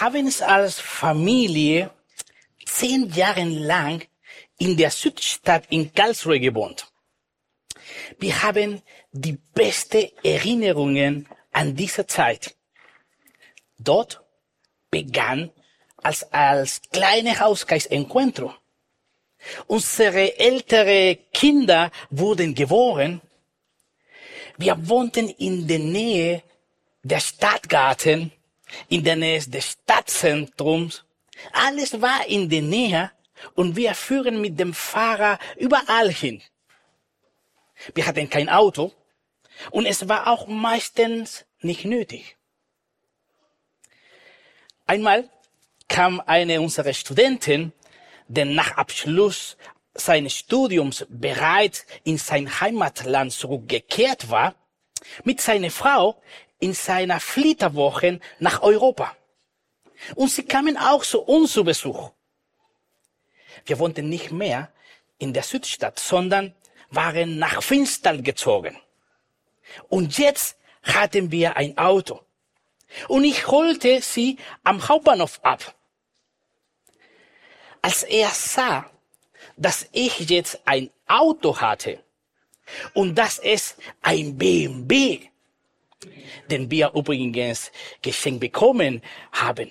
Wir haben es als Familie zehn Jahre lang in der Südstadt in Karlsruhe gewohnt. Wir haben die beste Erinnerungen an diese Zeit. Dort begann als, als kleine Hauskreis Encuentro. Unsere ältere Kinder wurden geboren. Wir wohnten in der Nähe der Stadtgarten, in der Nähe des Stadtzentrums. Alles war in der Nähe und wir fuhren mit dem Fahrer überall hin. Wir hatten kein Auto und es war auch meistens nicht nötig. Einmal kam eine unserer Studenten, der nach Abschluss seines Studiums bereits in sein Heimatland zurückgekehrt war, mit seiner Frau in seiner Flitterwoche nach Europa. Und sie kamen auch zu uns zu Besuch. Wir wohnten nicht mehr in der Südstadt, sondern waren nach Finstal gezogen. Und jetzt hatten wir ein Auto. Und ich holte sie am Hauptbahnhof ab. Als er sah, dass ich jetzt ein Auto hatte und dass es ein BMW, den wir übrigens geschenkt bekommen haben,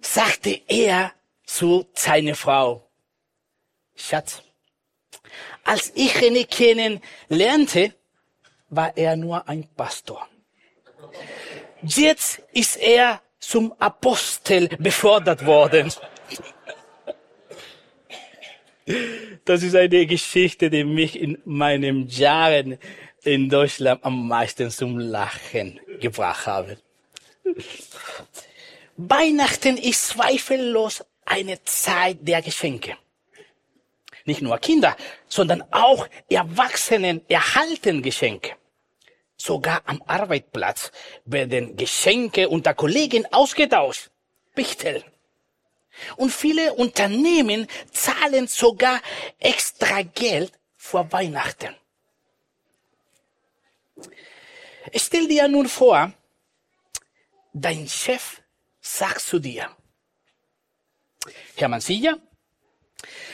sagte er zu seiner Frau, Schatz, als ich René kennen lernte, war er nur ein Pastor. Jetzt ist er zum Apostel befördert worden. Das ist eine Geschichte, die mich in meinen Jahren in Deutschland am meisten zum Lachen gebracht habe. Weihnachten ist zweifellos eine Zeit der Geschenke. Nicht nur Kinder, sondern auch Erwachsenen erhalten Geschenke. Sogar am Arbeitsplatz werden Geschenke unter Kollegen ausgetauscht. Bichtel. Und viele Unternehmen zahlen sogar extra Geld vor Weihnachten. Stell dir nun vor, dein Chef sagt zu dir, Herr Mansilla,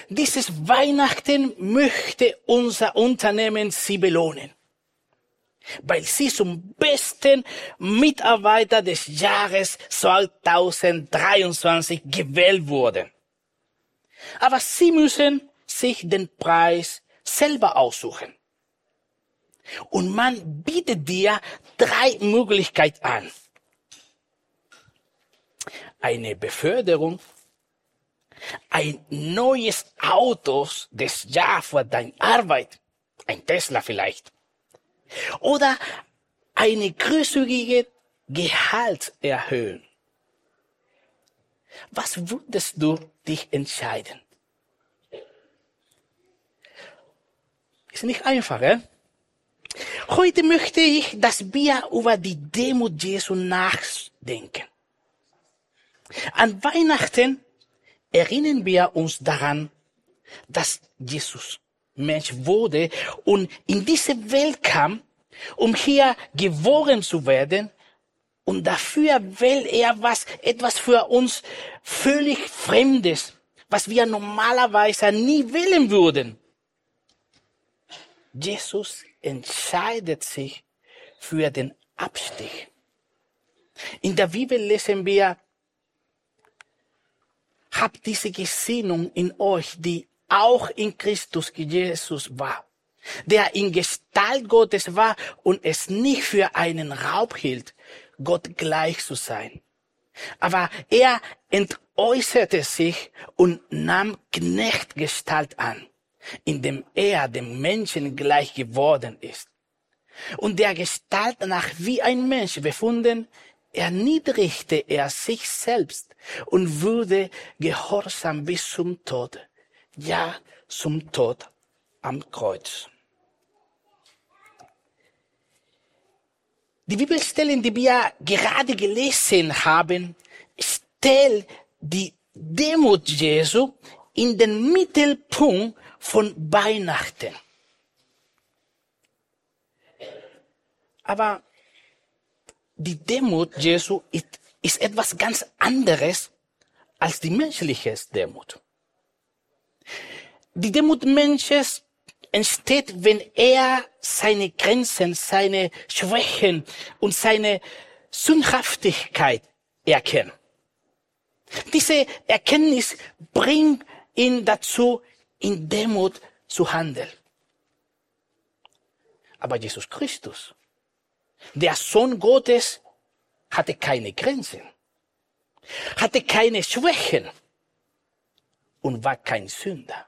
dieses Weihnachten möchte unser Unternehmen Sie belohnen, weil Sie zum besten Mitarbeiter des Jahres 2023 gewählt wurden. Aber Sie müssen sich den Preis selber aussuchen. Und man bietet dir drei Möglichkeiten an. Eine Beförderung, ein neues Auto des Jahr für deine Arbeit, ein Tesla vielleicht, oder eine großzügige Gehaltserhöhung. Was würdest du dich entscheiden? Ist nicht einfach, eh? Heute möchte ich, dass wir über die Demut Jesu nachdenken. An Weihnachten erinnern wir uns daran, dass Jesus Mensch wurde und in diese Welt kam, um hier geboren zu werden. Und dafür will er was, etwas für uns völlig Fremdes, was wir normalerweise nie wählen würden. Jesus entscheidet sich für den Abstich. In der Bibel lesen wir, habt diese Gesinnung in euch, die auch in Christus Jesus war, der in Gestalt Gottes war und es nicht für einen Raub hielt, Gott gleich zu sein. Aber er entäußerte sich und nahm Knechtgestalt an, indem er dem Menschen gleich geworden ist. Und der Gestalt nach wie ein Mensch befunden, erniedrigte er sich selbst und wurde gehorsam bis zum Tod, ja zum Tod am Kreuz. Die Bibelstellen, die wir gerade gelesen haben, stellt die Demut Jesu in den Mittelpunkt von Weihnachten. Aber die Demut Jesu ist ist etwas ganz anderes als die menschliche Demut. Die Demut Menschen entsteht, wenn er seine Grenzen, seine Schwächen und seine Sündhaftigkeit erkennt. Diese Erkenntnis bringt ihn dazu, in Demut zu handeln. Aber Jesus Christus, der Sohn Gottes, hatte keine Grenzen, hatte keine Schwächen und war kein Sünder.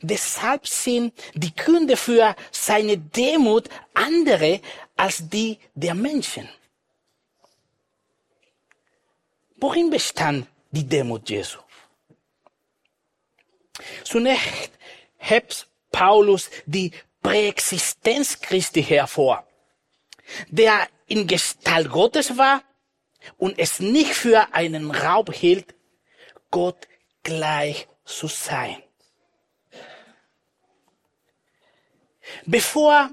Deshalb sind die Gründe für seine Demut andere als die der Menschen. Worin bestand die Demut Jesu? Zunächst hebt Paulus die Präexistenz Christi hervor, der in Gestalt Gottes war und es nicht für einen Raub hielt, Gott gleich zu sein. Bevor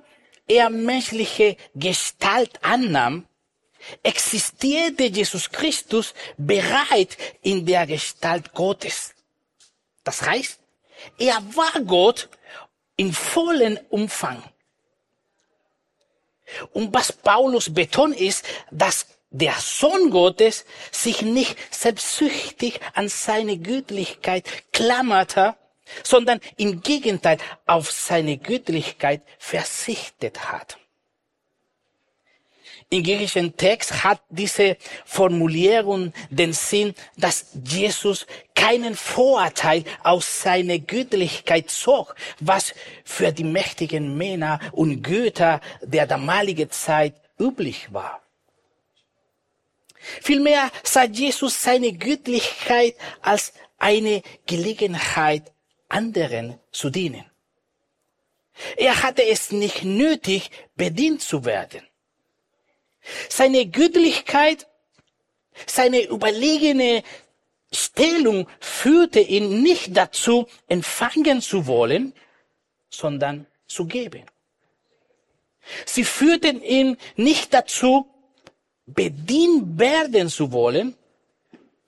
er menschliche Gestalt annahm, existierte Jesus Christus bereit in der Gestalt Gottes. Das heißt, er war Gott im vollen Umfang. Und was Paulus betont ist, dass der Sohn Gottes sich nicht selbstsüchtig an seine Göttlichkeit klammerte, sondern im Gegenteil auf seine Göttlichkeit verzichtet hat. Im griechischen Text hat diese Formulierung den Sinn, dass Jesus keinen Vorteil aus seiner Göttlichkeit zog, was für die mächtigen Männer und Götter der damaligen Zeit üblich war. Vielmehr sah Jesus seine Göttlichkeit als eine Gelegenheit anderen zu dienen. Er hatte es nicht nötig, bedient zu werden. Seine Gütlichkeit, seine überlegene Stellung führte ihn nicht dazu, empfangen zu wollen, sondern zu geben. Sie führten ihn nicht dazu, bedient werden zu wollen,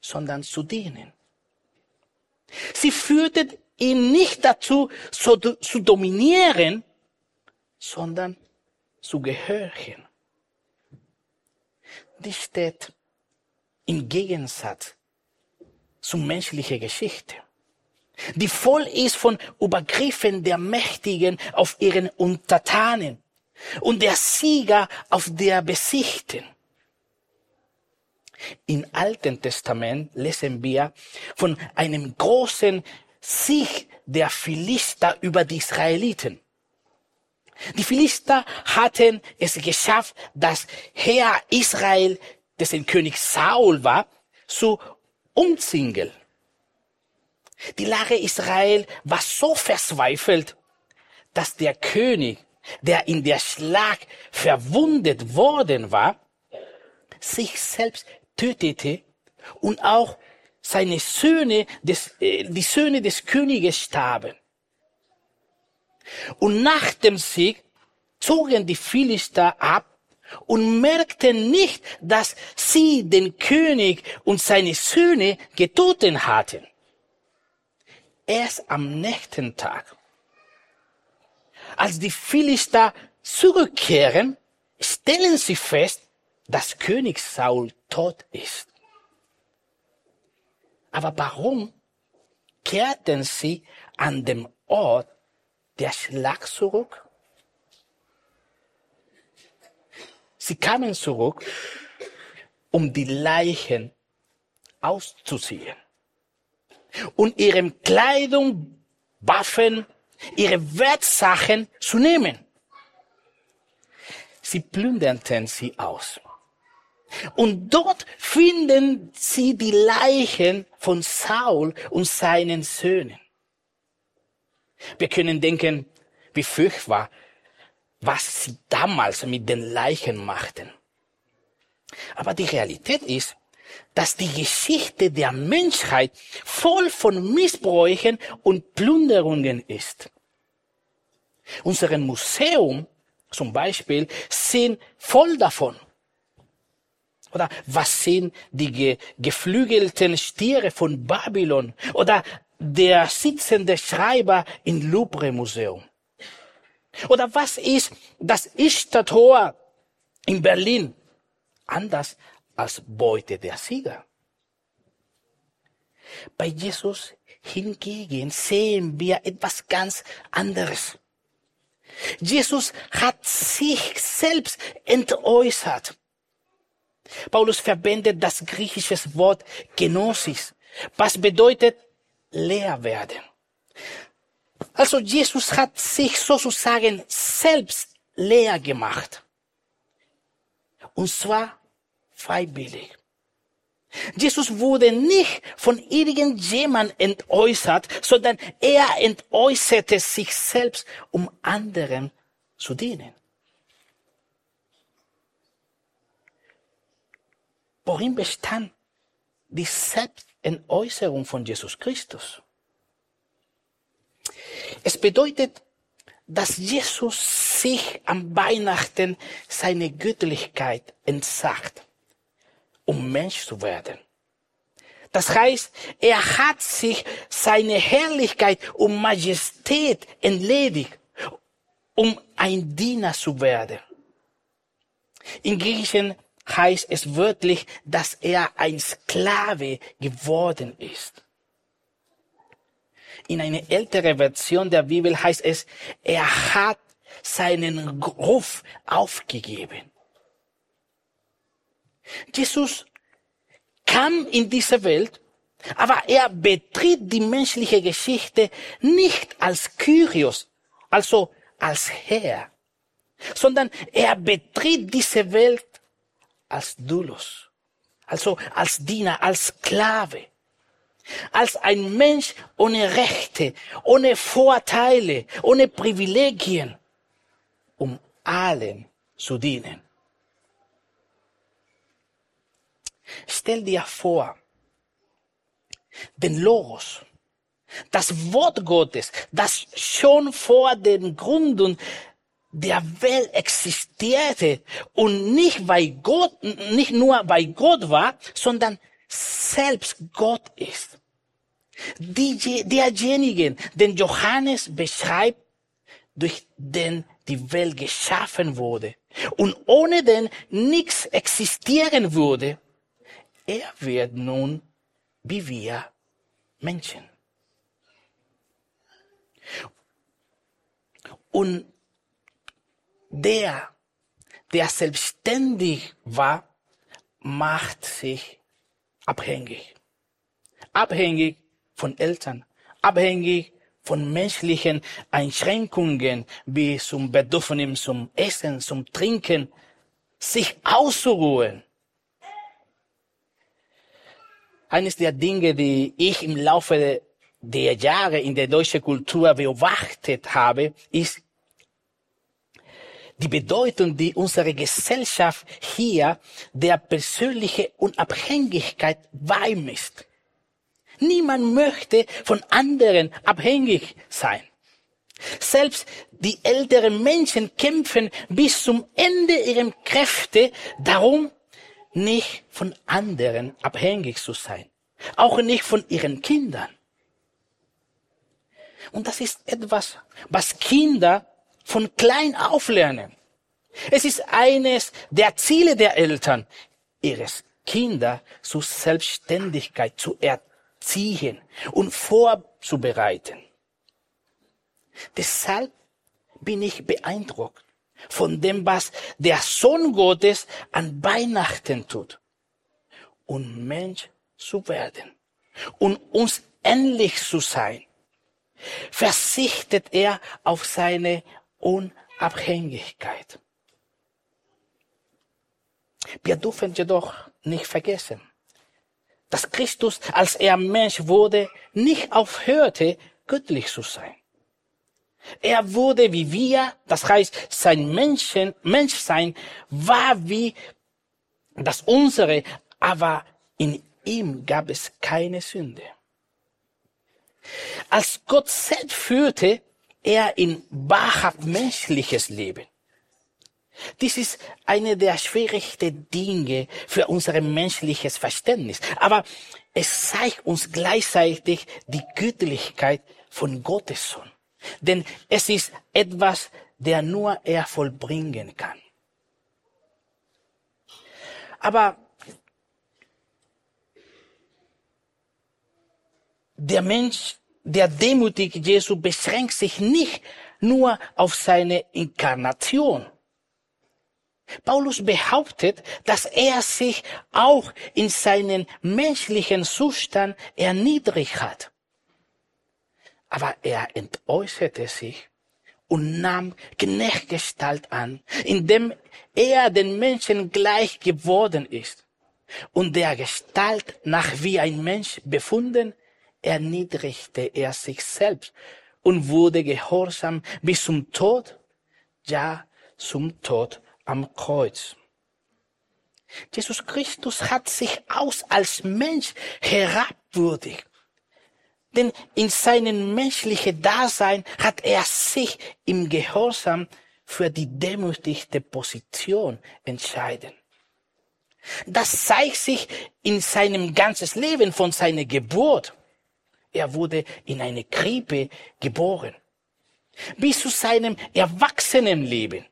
sondern zu dienen. Sie führten ihn nicht dazu zu, zu dominieren, sondern zu gehören. Die steht im Gegensatz zur menschlichen Geschichte, die voll ist von Übergriffen der Mächtigen auf ihren Untertanen und der Sieger auf der Besichten. Im Alten Testament lesen wir von einem großen Sieg der Philister über die Israeliten. Die Philister hatten es geschafft, das Heer Israel, dessen König Saul war, zu umzingeln. Die Lage Israel war so verzweifelt, dass der König, der in der Schlag verwundet worden war, sich selbst tötete und auch seine Söhne, des, äh, die Söhne des Königes starben. Und nach dem Sieg zogen die Philister ab und merkten nicht, dass sie den König und seine Söhne getötet hatten. Erst am nächsten Tag, als die Philister zurückkehren, stellen sie fest, dass König Saul tot ist. Aber warum kehrten sie an dem Ort der Schlag zurück? Sie kamen zurück, um die Leichen auszuziehen und ihre Kleidung, Waffen, ihre Wertsachen zu nehmen. Sie plünderten sie aus. Und dort finden sie die Leichen von Saul und seinen Söhnen. Wir können denken, wie furchtbar, was sie damals mit den Leichen machten. Aber die Realität ist, dass die Geschichte der Menschheit voll von Missbräuchen und Plünderungen ist. Unsere Museum zum Beispiel sind voll davon. Oder was sind die ge geflügelten Stiere von Babylon? Oder der sitzende Schreiber im Louvre Museum? Oder was ist das Ishtar-Tor in Berlin? Anders als Beute der Sieger. Bei Jesus hingegen sehen wir etwas ganz anderes. Jesus hat sich selbst entäußert. Paulus verwendet das griechische Wort Genosis, was bedeutet leer werden. Also Jesus hat sich sozusagen selbst leer gemacht. Und zwar freiwillig. Jesus wurde nicht von irgendjemand entäußert, sondern er entäußerte sich selbst, um anderen zu dienen. Worin bestand die Selbstentäußerung von Jesus Christus? Es bedeutet, dass Jesus sich am Weihnachten seine Göttlichkeit entsagt um Mensch zu werden. Das heißt, er hat sich seine Herrlichkeit und Majestät entledigt, um ein Diener zu werden. In Griechischen heißt es wörtlich, dass er ein Sklave geworden ist. In einer älteren Version der Bibel heißt es, er hat seinen Ruf aufgegeben. Jesus kam in diese Welt, aber er betritt die menschliche Geschichte nicht als Kyrios, also als Herr, sondern er betritt diese Welt als Doulos, also als Diener, als Sklave, als ein Mensch ohne Rechte, ohne Vorteile, ohne Privilegien, um allen zu dienen. Stell dir vor, den Logos, das Wort Gottes, das schon vor den Gründen der Welt existierte und nicht weil Gott, nicht nur bei Gott war, sondern selbst Gott ist. Die, derjenigen, den Johannes beschreibt, durch den die Welt geschaffen wurde und ohne den nichts existieren würde, er wird nun wie wir Menschen. Und der, der selbstständig war, macht sich abhängig. Abhängig von Eltern, abhängig von menschlichen Einschränkungen wie zum Bedürfnis zum Essen, zum Trinken, sich auszuruhen eines der Dinge, die ich im Laufe der Jahre in der deutschen Kultur beobachtet habe, ist die Bedeutung, die unsere Gesellschaft hier der persönlichen Unabhängigkeit beimisst. Niemand möchte von anderen abhängig sein. Selbst die älteren Menschen kämpfen bis zum Ende ihrer Kräfte darum, nicht von anderen abhängig zu sein. Auch nicht von ihren Kindern. Und das ist etwas, was Kinder von klein auf lernen. Es ist eines der Ziele der Eltern, ihres Kinder zur Selbstständigkeit zu erziehen und vorzubereiten. Deshalb bin ich beeindruckt von dem, was der Sohn Gottes an Weihnachten tut. Und Mensch zu werden und uns ähnlich zu sein, verzichtet er auf seine Unabhängigkeit. Wir dürfen jedoch nicht vergessen, dass Christus, als er Mensch wurde, nicht aufhörte, göttlich zu sein. Er wurde wie wir, das heißt, sein Menschen, Menschsein war wie das unsere, aber in ihm gab es keine Sünde. Als Gott selbst führte er in wahrhaft menschliches Leben. Dies ist eine der schwierigsten Dinge für unser menschliches Verständnis. Aber es zeigt uns gleichzeitig die Göttlichkeit von Gottes Sohn. Denn es ist etwas, der nur er vollbringen kann. Aber der Mensch, der demütig Jesu beschränkt sich nicht nur auf seine Inkarnation. Paulus behauptet, dass er sich auch in seinen menschlichen Zustand erniedrigt hat. Aber er entäußerte sich und nahm Knechtgestalt an, indem er den Menschen gleich geworden ist und der Gestalt nach wie ein Mensch befunden, erniedrigte er sich selbst und wurde gehorsam bis zum Tod, ja zum Tod am Kreuz. Jesus Christus hat sich aus als Mensch herabwürdigt. Denn in seinem menschlichen Dasein hat er sich im Gehorsam für die demütigte Position entscheiden. Das zeigt sich in seinem ganzen Leben von seiner Geburt. Er wurde in eine Krippe geboren. Bis zu seinem Erwachsenenleben.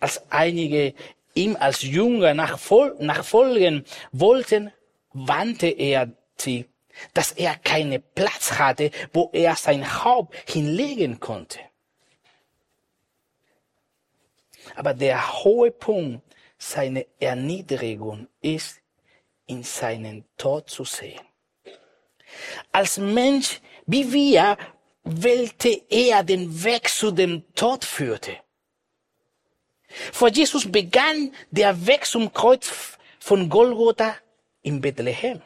Als einige ihm als Jünger nachfolgen wollten, wandte er sie, dass er keinen Platz hatte, wo er sein Haupt hinlegen konnte. Aber der hohe Punkt seiner Erniedrigung ist, in seinen Tod zu sehen. Als Mensch wie wir wählte er den Weg zu dem Tod führte. Vor Jesus begann der Weg zum Kreuz von Golgotha in Bethlehem.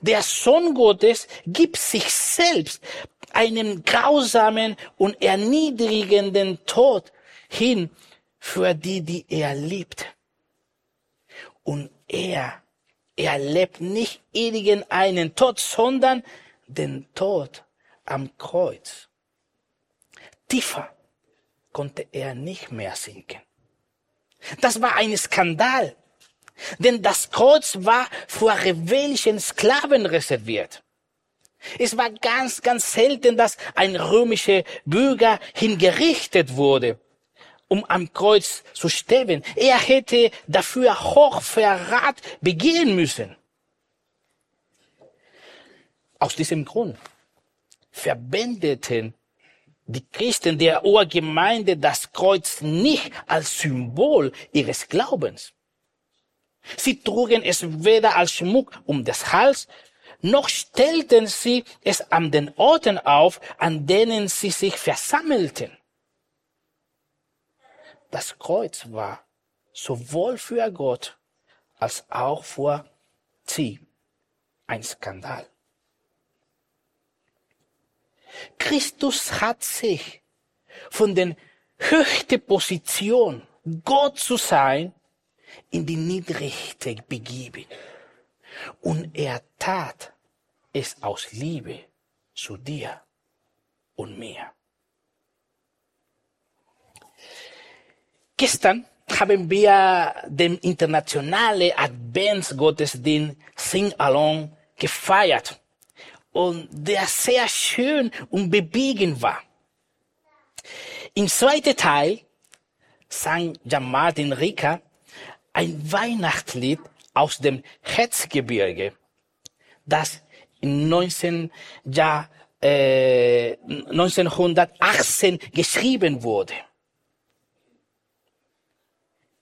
Der Sohn Gottes gibt sich selbst einen grausamen und erniedrigenden Tod hin für die, die er liebt. Und er erlebt nicht irgendeinen Tod, sondern den Tod am Kreuz. Tiefer konnte er nicht mehr sinken. Das war ein Skandal, denn das Kreuz war vor rebellischen Sklaven reserviert. Es war ganz, ganz selten, dass ein römischer Bürger hingerichtet wurde, um am Kreuz zu sterben. Er hätte dafür Hochverrat begehen müssen. Aus diesem Grund verwendeten die Christen der Urgemeinde das Kreuz nicht als Symbol ihres Glaubens. Sie trugen es weder als Schmuck um das Hals, noch stellten sie es an den Orten auf, an denen sie sich versammelten. Das Kreuz war sowohl für Gott als auch für sie ein Skandal. Christus hat sich von der höchsten Position, Gott zu sein, in die niedrigste begeben. Und er tat es aus Liebe zu dir und mir. Gestern haben wir den internationalen Adventsgottesdienst Sing Along gefeiert und der sehr schön und bewegend war. Im zweiten Teil sang Jan-Martin Rika ein Weihnachtslied aus dem Herzgebirge, das in 19, ja, äh, 1918 geschrieben wurde.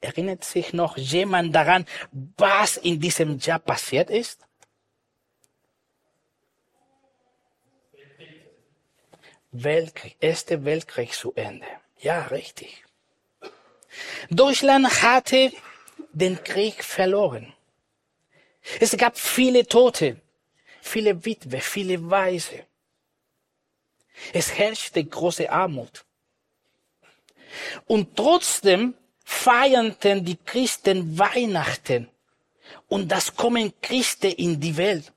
Erinnert sich noch jemand daran, was in diesem Jahr passiert ist? Weltkrieg, Erste Weltkrieg zu Ende. Ja, richtig. Deutschland hatte den Krieg verloren. Es gab viele Tote, viele Witwe, viele Weise. Es herrschte große Armut. Und trotzdem feierten die Christen Weihnachten und das Kommen Christi in die Welt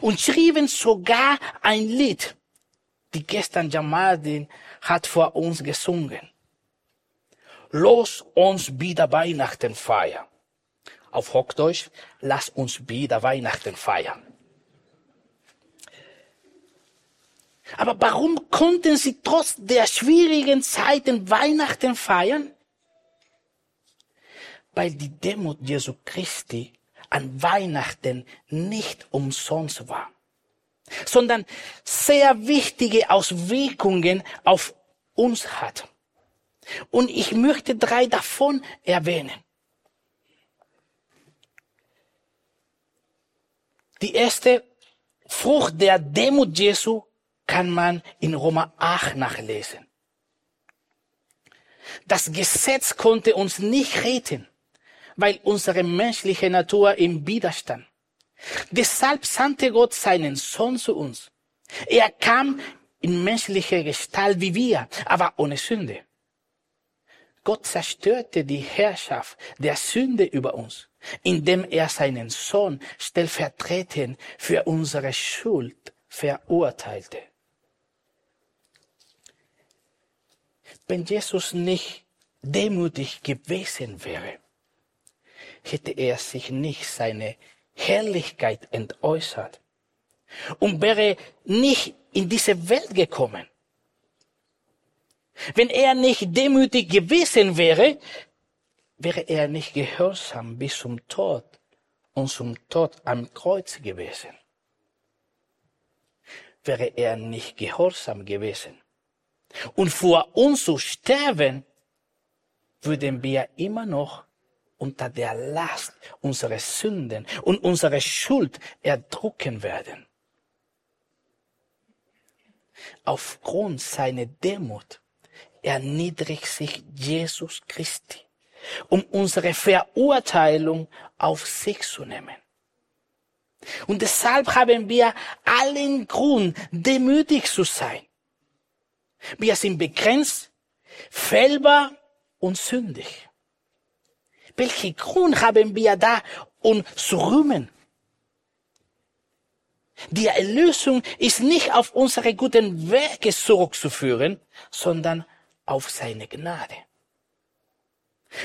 und schrieben sogar ein Lied die gestern Jamadin hat vor uns gesungen. los uns wieder Weihnachten feiern. Auf Hochdeutsch, lass uns wieder Weihnachten feiern. Aber warum konnten sie trotz der schwierigen Zeiten Weihnachten feiern? Weil die Demut Jesu Christi an Weihnachten nicht umsonst war, sondern sehr wichtige Auswirkungen auf uns hat. Und ich möchte drei davon erwähnen. Die erste Frucht der Demut Jesu kann man in Roma 8 nachlesen. Das Gesetz konnte uns nicht retten, weil unsere menschliche Natur im Widerstand. Deshalb sandte Gott seinen Sohn zu uns. Er kam in menschlicher Gestalt wie wir, aber ohne Sünde. Gott zerstörte die Herrschaft der Sünde über uns, indem er seinen Sohn stellvertretend für unsere Schuld verurteilte. Wenn Jesus nicht demütig gewesen wäre, hätte er sich nicht seine Herrlichkeit entäußert und wäre nicht in diese Welt gekommen. Wenn er nicht demütig gewesen wäre, wäre er nicht gehorsam bis zum Tod und zum Tod am Kreuz gewesen. Wäre er nicht gehorsam gewesen und vor uns zu sterben, würden wir immer noch unter der Last unserer Sünden und unserer Schuld erdrücken werden. Aufgrund seiner Demut erniedrigt sich Jesus Christi, um unsere Verurteilung auf sich zu nehmen. Und deshalb haben wir allen Grund, demütig zu sein. Wir sind begrenzt, fehlbar und sündig. Welchen Grund haben wir da, um zu rühmen? Die Erlösung ist nicht auf unsere guten Werke zurückzuführen, sondern auf seine Gnade.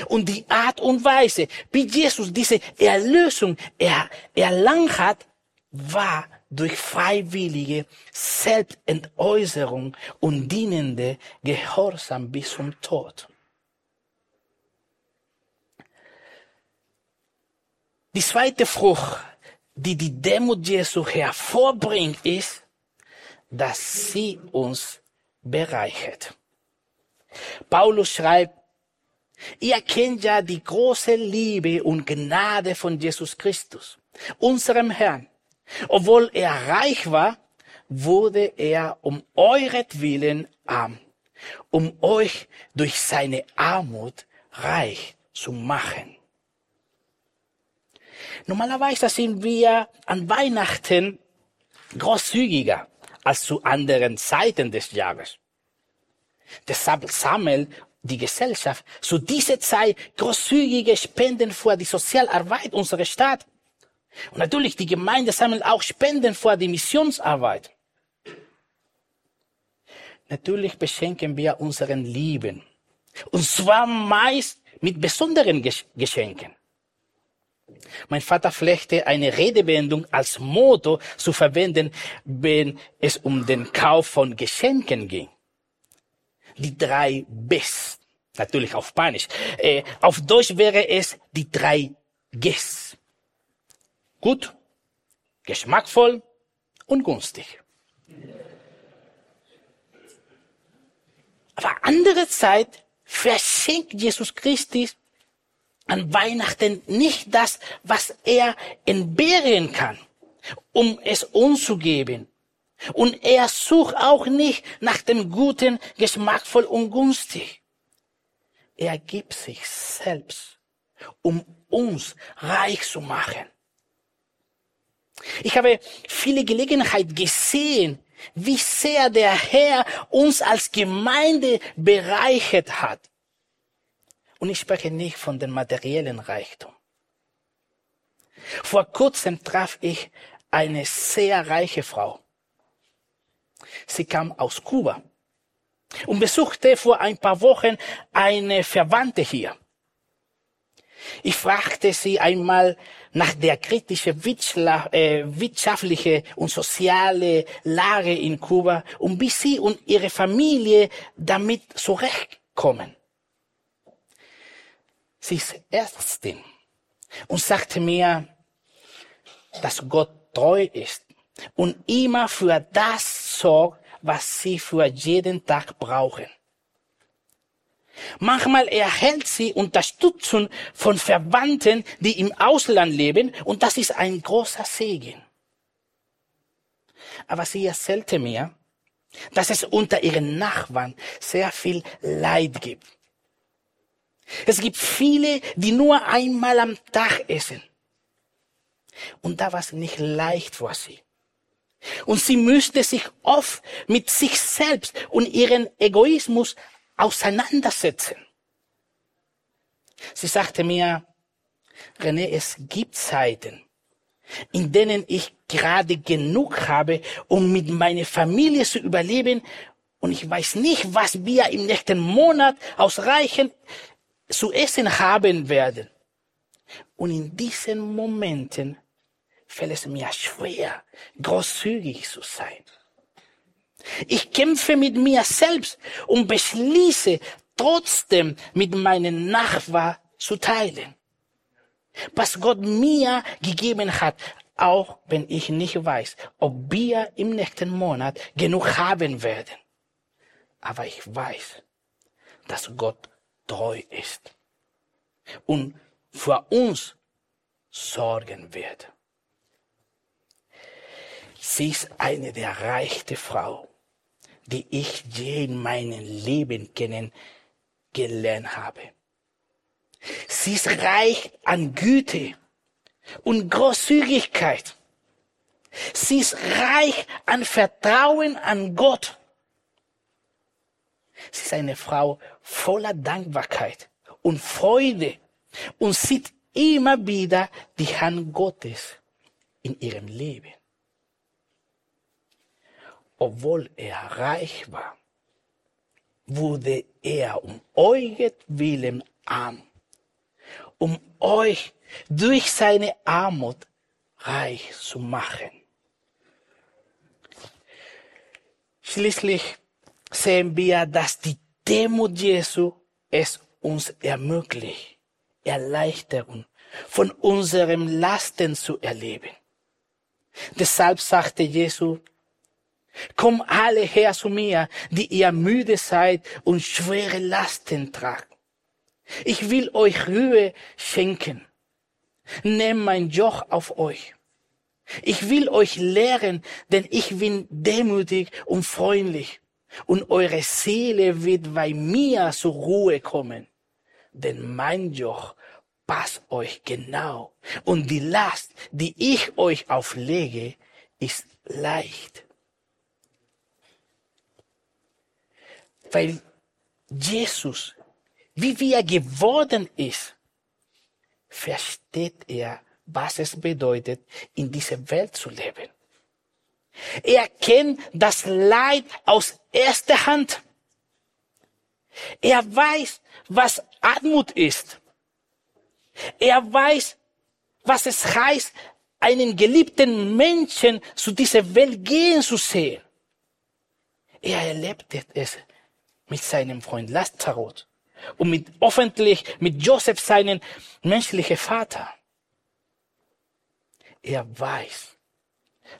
Und die Art und Weise, wie Jesus diese Erlösung er, erlangt hat, war durch freiwillige Selbstentäußerung und dienende Gehorsam bis zum Tod. Die zweite Frucht, die die Demut Jesu hervorbringt, ist, dass sie uns bereichert. Paulus schreibt, ihr kennt ja die große Liebe und Gnade von Jesus Christus, unserem Herrn. Obwohl er reich war, wurde er um euretwillen arm, um euch durch seine Armut reich zu machen. Normalerweise sind wir an Weihnachten großzügiger als zu anderen Zeiten des Jahres. Deshalb sammelt die Gesellschaft zu dieser Zeit großzügige Spenden für die Sozialarbeit unserer Stadt. Und natürlich, die Gemeinde sammelt auch Spenden für die Missionsarbeit. Natürlich beschenken wir unseren Lieben. Und zwar meist mit besonderen Geschenken. Mein Vater pflegte eine Redewendung als Motto zu verwenden, wenn es um den Kauf von Geschenken ging. Die drei Bs. Natürlich auf Spanisch. Äh, auf Deutsch wäre es die drei Gs. Gut, geschmackvoll und günstig. Aber andere Zeit verschenkt Jesus Christus an Weihnachten nicht das, was er entbehren kann, um es uns zu geben. Und er sucht auch nicht nach dem Guten, geschmackvoll und günstig. Er gibt sich selbst, um uns reich zu machen. Ich habe viele Gelegenheit gesehen, wie sehr der Herr uns als Gemeinde bereichert hat. Und ich spreche nicht von dem materiellen Reichtum. Vor kurzem traf ich eine sehr reiche Frau. Sie kam aus Kuba. und besuchte vor ein paar Wochen eine Verwandte hier. Ich fragte sie einmal nach der kritischen äh, wirtschaftliche und soziale Lage in Kuba und wie sie und ihre Familie damit zurechtkommen. Sie ist Ärztin und sagte mir, dass Gott treu ist und immer für das sorgt, was sie für jeden Tag brauchen. Manchmal erhält sie Unterstützung von Verwandten, die im Ausland leben, und das ist ein großer Segen. Aber sie erzählte mir, dass es unter ihren Nachbarn sehr viel Leid gibt. Es gibt viele, die nur einmal am Tag essen. Und da war es nicht leicht für sie. Und sie müsste sich oft mit sich selbst und ihren Egoismus auseinandersetzen. Sie sagte mir, René, es gibt Zeiten, in denen ich gerade genug habe, um mit meiner Familie zu überleben und ich weiß nicht, was wir im nächsten Monat ausreichend zu essen haben werden. Und in diesen Momenten fällt es mir schwer, großzügig zu sein. Ich kämpfe mit mir selbst und beschließe trotzdem mit meinen Nachbarn zu teilen. Was Gott mir gegeben hat, auch wenn ich nicht weiß, ob wir im nächsten Monat genug haben werden. Aber ich weiß, dass Gott treu ist und für uns sorgen wird. Sie ist eine der reichsten Frauen die ich je in meinem Leben kennengelernt habe. Sie ist reich an Güte und Großzügigkeit. Sie ist reich an Vertrauen an Gott. Sie ist eine Frau voller Dankbarkeit und Freude und sieht immer wieder die Hand Gottes in ihrem Leben obwohl er reich war, wurde er um euretwillen arm, um euch durch seine Armut reich zu machen. Schließlich sehen wir, dass die Demut Jesu es uns ermöglicht, Erleichterung von unseren Lasten zu erleben. Deshalb sagte Jesus, Komm alle her zu mir, die ihr müde seid und schwere Lasten tragt. Ich will euch Ruhe schenken. Nehmt mein Joch auf euch. Ich will euch lehren, denn ich bin demütig und freundlich. Und eure Seele wird bei mir zur Ruhe kommen. Denn mein Joch passt euch genau. Und die Last, die ich euch auflege, ist leicht. Weil Jesus, wie er geworden ist, versteht er, was es bedeutet, in dieser Welt zu leben. Er kennt das Leid aus erster Hand. Er weiß, was Armut ist. Er weiß, was es heißt, einen geliebten Menschen zu dieser Welt gehen zu sehen. Er erlebt es mit seinem Freund Lazarus und mit öffentlich mit Joseph seinen menschlichen Vater. Er weiß,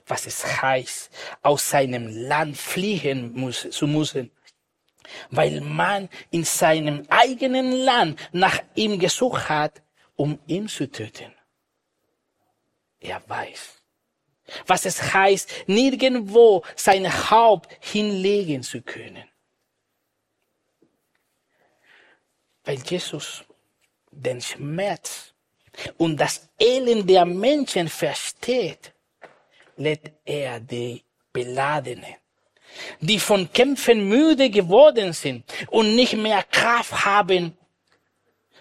was es heißt, aus seinem Land fliehen muss, zu müssen, weil man in seinem eigenen Land nach ihm gesucht hat, um ihn zu töten. Er weiß, was es heißt, nirgendwo sein Haupt hinlegen zu können. weil Jesus den Schmerz und das Elend der Menschen versteht, lädt er die Beladene, die von Kämpfen müde geworden sind und nicht mehr Kraft haben,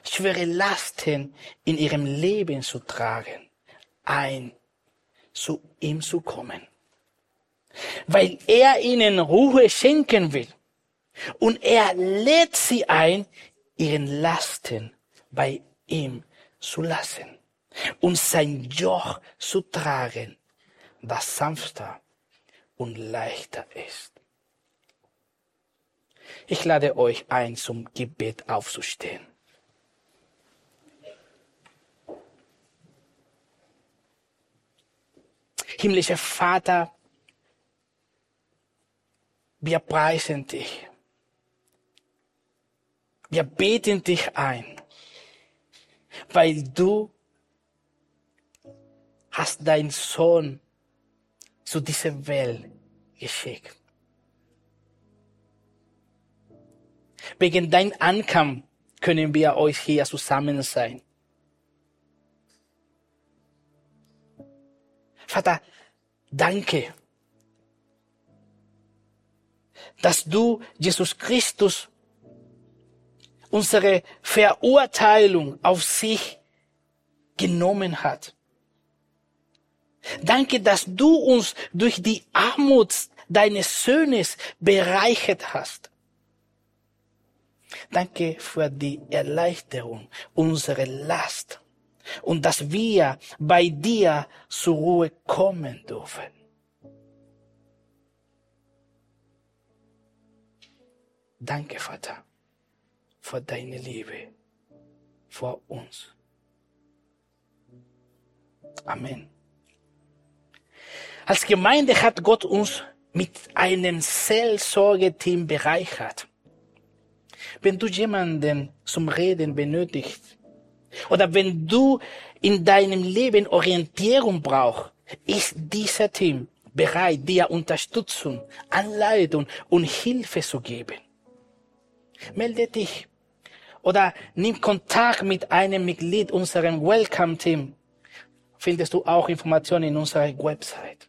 schwere Lasten in ihrem Leben zu tragen, ein, zu ihm zu kommen. Weil er ihnen Ruhe schenken will Und er lädt sie ein, ihren Lasten bei ihm zu lassen und sein Joch zu tragen, das sanfter und leichter ist. Ich lade euch ein, zum Gebet aufzustehen. Himmlischer Vater, wir preisen dich. Wir beten dich ein, weil du hast deinen Sohn zu dieser Welt geschickt. Wegen dein Ankommen können wir euch hier zusammen sein. Vater, danke, dass du, Jesus Christus, unsere Verurteilung auf sich genommen hat. Danke, dass du uns durch die Armut deines Sohnes bereichert hast. Danke für die Erleichterung unserer Last und dass wir bei dir zur Ruhe kommen dürfen. Danke, Vater, für deine Liebe vor uns. Amen. Als Gemeinde hat Gott uns mit einem Seelsorgeteam bereichert. Wenn du jemanden zum Reden benötigst oder wenn du in deinem Leben Orientierung brauchst, ist dieser Team bereit, dir Unterstützung, Anleitung und Hilfe zu geben. Melde dich oder nimm Kontakt mit einem Mitglied unserem Welcome Team. Findest du auch Informationen in unserer Website.